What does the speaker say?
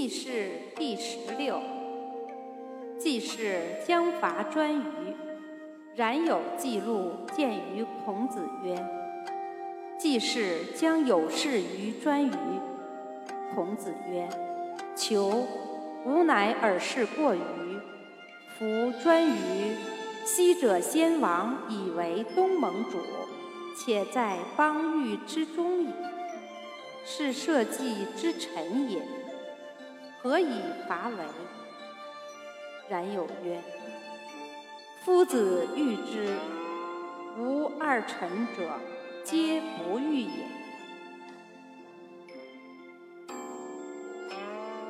记事第十六。记事将伐颛臾，然有记录见于孔子曰：“记事将有事于颛臾。”孔子曰：“求，吾乃尔事过于。夫颛臾，昔者先王以为东盟主，且在邦域之中矣。是社稷之臣也，何以伐为？”然有曰：“夫子欲之，无二臣者，皆不。”